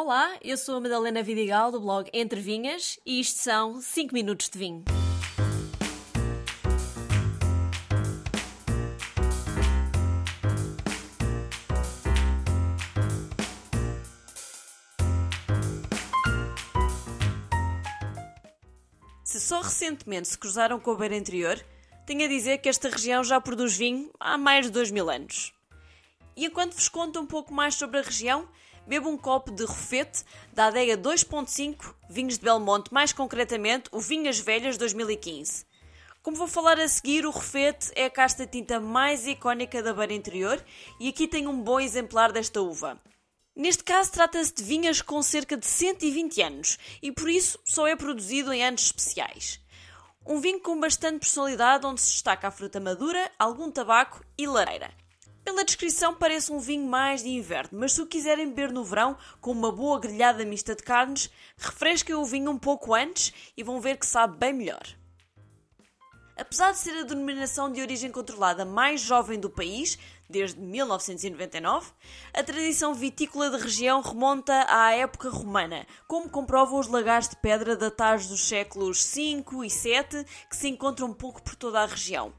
Olá, eu sou a Madalena Vidigal do blog Entre Vinhas e isto são 5 minutos de vinho. Se só recentemente se cruzaram com a beira interior, tenho a dizer que esta região já produz vinho há mais de 2 mil anos. E enquanto vos conto um pouco mais sobre a região, bebo um copo de Rofete da adega 2.5 Vinhos de Belmonte, mais concretamente o Vinhas Velhas 2015. Como vou falar a seguir, o Rofete é a casta de tinta mais icónica da beira interior e aqui tenho um bom exemplar desta uva. Neste caso, trata-se de vinhas com cerca de 120 anos e por isso só é produzido em anos especiais. Um vinho com bastante personalidade, onde se destaca a fruta madura, algum tabaco e lareira. Pela descrição parece um vinho mais de inverno, mas se o quiserem beber no verão, com uma boa grelhada mista de carnes, refresquem o vinho um pouco antes e vão ver que sabe bem melhor. Apesar de ser a denominação de origem controlada mais jovem do país, desde 1999, a tradição vitícola da região remonta à época romana, como comprovam os lagares de pedra datados dos séculos V e VII que se encontram um pouco por toda a região.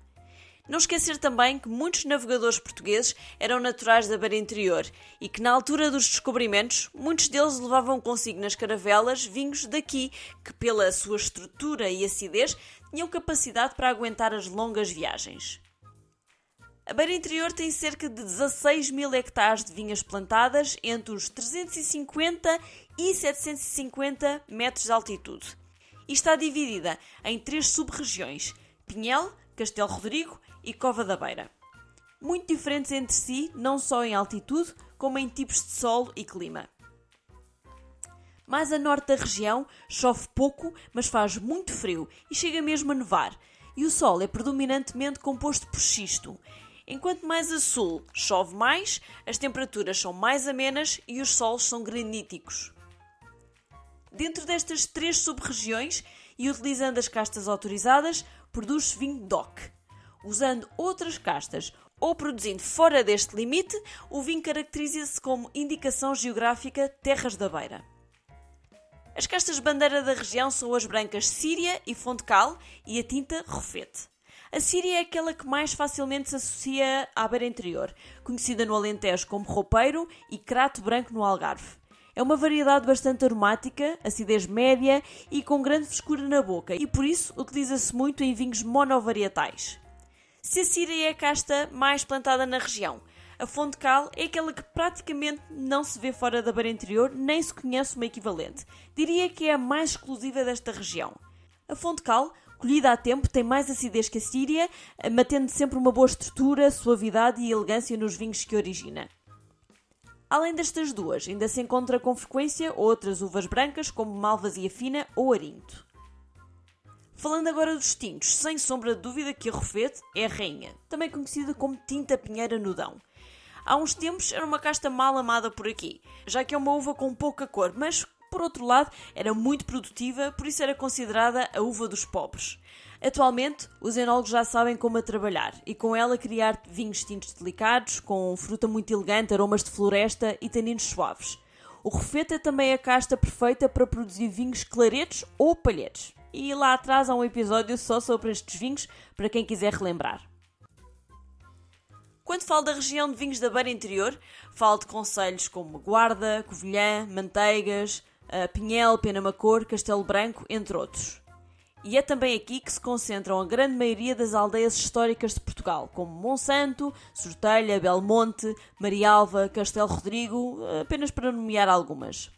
Não esquecer também que muitos navegadores portugueses eram naturais da beira interior e que, na altura dos descobrimentos, muitos deles levavam consigo nas caravelas vinhos daqui que, pela sua estrutura e acidez, tinham capacidade para aguentar as longas viagens. A beira interior tem cerca de 16 mil hectares de vinhas plantadas entre os 350 e 750 metros de altitude. E está dividida em três sub-regiões: Pinhel, Castelo Rodrigo e Cova da Beira. Muito diferentes entre si, não só em altitude, como em tipos de solo e clima. Mais a norte da região, chove pouco, mas faz muito frio e chega mesmo a nevar, e o sol é predominantemente composto por xisto. Enquanto mais a sul chove mais, as temperaturas são mais amenas e os solos são graníticos. Dentro destas três sub-regiões, e utilizando as castas autorizadas, produz vinho DOC. Usando outras castas ou produzindo fora deste limite, o vinho caracteriza-se como indicação geográfica Terras da Beira. As castas bandeira da região são as brancas Síria e Fontecal e a tinta Rofete. A Síria é aquela que mais facilmente se associa à beira interior, conhecida no Alentejo como roupeiro e crato branco no Algarve. É uma variedade bastante aromática, acidez média e com grande frescura na boca, e por isso utiliza-se muito em vinhos monovarietais. Se a Síria é a casta mais plantada na região, a fonte cal é aquela que praticamente não se vê fora da beira interior, nem se conhece uma equivalente. Diria que é a mais exclusiva desta região. A fonte cal, colhida a tempo, tem mais acidez que a síria, mantendo sempre uma boa estrutura, suavidade e elegância nos vinhos que origina. Além destas duas, ainda se encontra com frequência outras uvas brancas, como malvasia fina ou arinto. Falando agora dos tintos, sem sombra de dúvida que a Rofete é a rainha, também conhecida como tinta pinheira nudão. Há uns tempos era uma casta mal amada por aqui, já que é uma uva com pouca cor, mas por outro lado era muito produtiva, por isso era considerada a uva dos pobres. Atualmente, os enólogos já sabem como a trabalhar e com ela criar vinhos tintos delicados, com fruta muito elegante, aromas de floresta e taninos suaves. O refeta é também a casta perfeita para produzir vinhos claretos ou palhetes. E lá atrás há um episódio só sobre estes vinhos para quem quiser relembrar. Quando falo da região de vinhos da Beira Interior, falo de conselhos como Guarda, Covilhã, Manteigas, eh, Pinhel, Penamacor, Castelo Branco, entre outros. E é também aqui que se concentram a grande maioria das aldeias históricas de Portugal, como Monsanto, Sortelha, Belmonte, Marialva, Castelo Rodrigo, apenas para nomear algumas.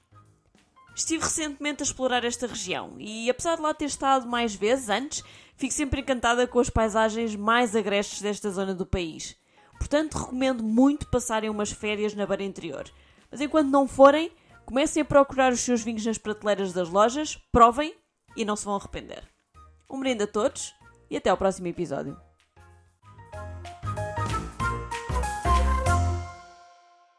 Estive recentemente a explorar esta região e, apesar de lá ter estado mais vezes antes, fico sempre encantada com as paisagens mais agrestes desta zona do país. Portanto, recomendo muito passarem umas férias na Beira Interior. Mas enquanto não forem, comecem a procurar os seus vinhos nas prateleiras das lojas, provem e não se vão arrepender. Um brinde a todos e até ao próximo episódio.